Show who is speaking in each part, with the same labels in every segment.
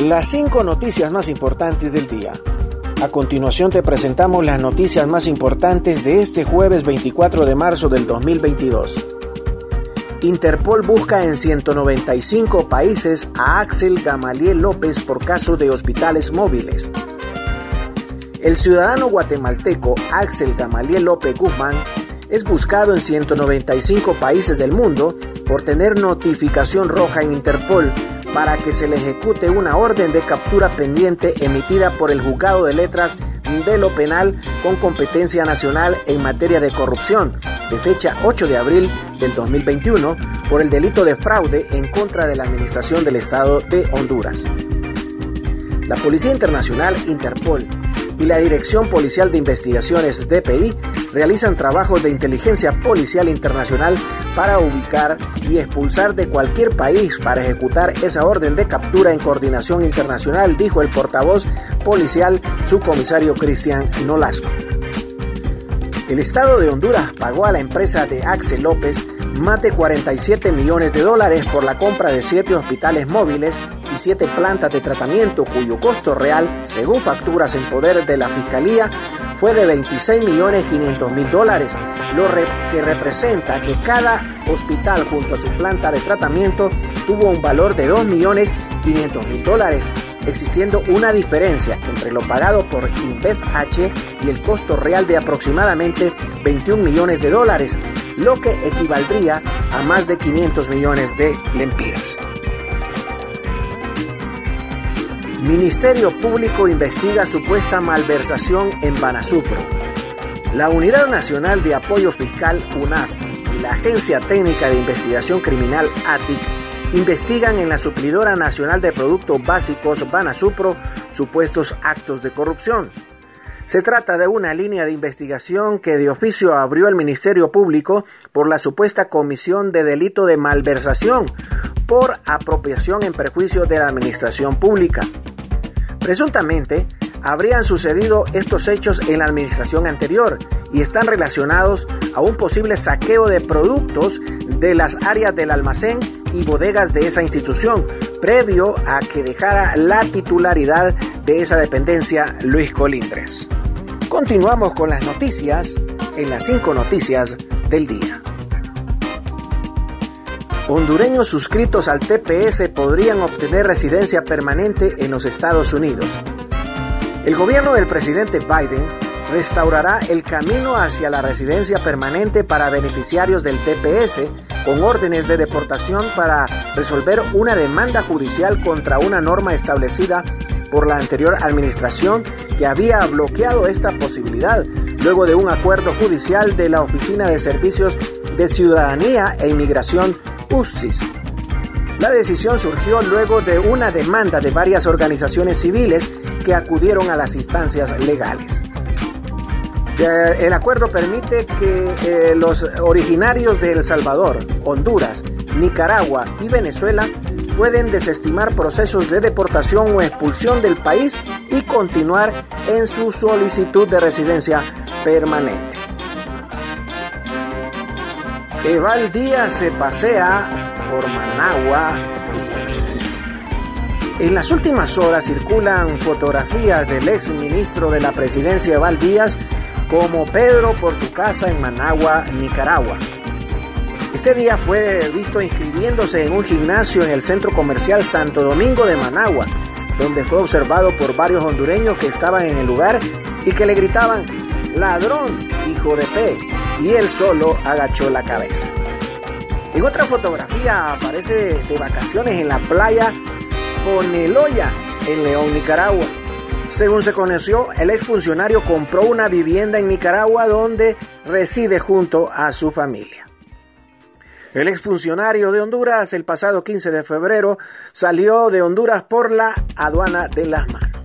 Speaker 1: Las cinco noticias más importantes del día. A continuación te presentamos las noticias más importantes de este jueves 24 de marzo del 2022. Interpol busca en 195 países a Axel Gamaliel López por caso de hospitales móviles. El ciudadano guatemalteco Axel Gamaliel López Guzmán es buscado en 195 países del mundo por tener notificación roja en Interpol para que se le ejecute una orden de captura pendiente emitida por el Juzgado de Letras de lo Penal con competencia nacional en materia de corrupción, de fecha 8 de abril del 2021, por el delito de fraude en contra de la Administración del Estado de Honduras. La Policía Internacional Interpol y la Dirección Policial de Investigaciones DPI realizan trabajos de inteligencia policial internacional para ubicar y expulsar de cualquier país para ejecutar esa orden de captura en coordinación internacional, dijo el portavoz policial subcomisario Cristian Nolasco. El Estado de Honduras pagó a la empresa de Axel López más de 47 millones de dólares por la compra de siete hospitales móviles y siete plantas de tratamiento cuyo costo real, según facturas en poder de la Fiscalía, fue de 26 millones 500 mil dólares, lo que representa que cada hospital junto a su planta de tratamiento tuvo un valor de 2 millones 500 mil dólares, existiendo una diferencia entre lo pagado por Invest H y el costo real de aproximadamente 21 millones de dólares, lo que equivaldría a más de 500 millones de lempiras. Ministerio Público investiga supuesta malversación en Banasupro. La Unidad Nacional de Apoyo Fiscal UNAF y la Agencia Técnica de Investigación Criminal ATIC investigan en la Suplidora Nacional de Productos Básicos Banasupro supuestos actos de corrupción. Se trata de una línea de investigación que de oficio abrió el Ministerio Público por la supuesta comisión de delito de malversación por apropiación en perjuicio de la administración pública. Presuntamente, habrían sucedido estos hechos en la administración anterior y están relacionados a un posible saqueo de productos de las áreas del almacén y bodegas de esa institución, previo a que dejara la titularidad de esa dependencia Luis Colindres. Continuamos con las noticias en las cinco noticias del día. Hondureños suscritos al TPS podrían obtener residencia permanente en los Estados Unidos. El gobierno del presidente Biden restaurará el camino hacia la residencia permanente para beneficiarios del TPS con órdenes de deportación para resolver una demanda judicial contra una norma establecida por la anterior administración que había bloqueado esta posibilidad luego de un acuerdo judicial de la Oficina de Servicios de Ciudadanía e Inmigración la decisión surgió luego de una demanda de varias organizaciones civiles que acudieron a las instancias legales. Eh, el acuerdo permite que eh, los originarios de El Salvador, Honduras, Nicaragua y Venezuela pueden desestimar procesos de deportación o expulsión del país y continuar en su solicitud de residencia permanente. Eval Díaz se pasea por Managua. En las últimas horas circulan fotografías del ex ministro de la presidencia Eval Díaz como Pedro por su casa en Managua, Nicaragua. Este día fue visto inscribiéndose en un gimnasio en el centro comercial Santo Domingo de Managua, donde fue observado por varios hondureños que estaban en el lugar y que le gritaban, ladrón, hijo de P, y él solo agachó la cabeza. En otra fotografía aparece de vacaciones en la playa Coneloya, en León, Nicaragua. Según se conoció, el exfuncionario compró una vivienda en Nicaragua donde reside junto a su familia. El exfuncionario de Honduras el pasado 15 de febrero salió de Honduras por la aduana de las manos.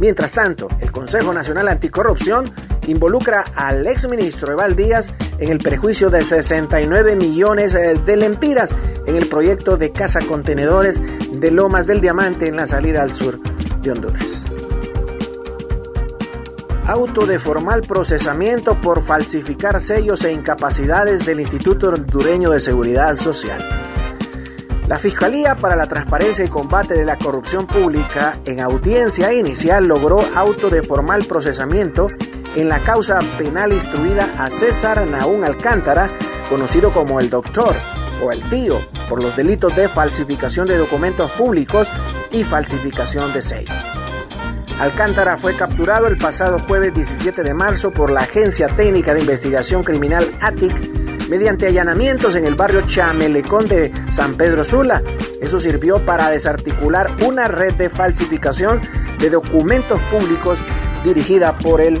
Speaker 1: Mientras tanto, el Consejo Nacional Anticorrupción involucra al exministro Eval Díaz en el perjuicio de 69 millones eh, de lempiras en el proyecto de casa contenedores de Lomas del Diamante en la salida al sur de Honduras. Auto de formal procesamiento por falsificar sellos e incapacidades del Instituto Hondureño de Seguridad Social. La Fiscalía para la Transparencia y Combate de la Corrupción Pública en audiencia inicial logró auto de formal procesamiento en la causa penal instruida a César Naún Alcántara, conocido como el doctor o el tío, por los delitos de falsificación de documentos públicos y falsificación de sellos. Alcántara fue capturado el pasado jueves 17 de marzo por la Agencia Técnica de Investigación Criminal ATIC mediante allanamientos en el barrio Chamelecón de San Pedro Sula. Eso sirvió para desarticular una red de falsificación de documentos públicos dirigida por el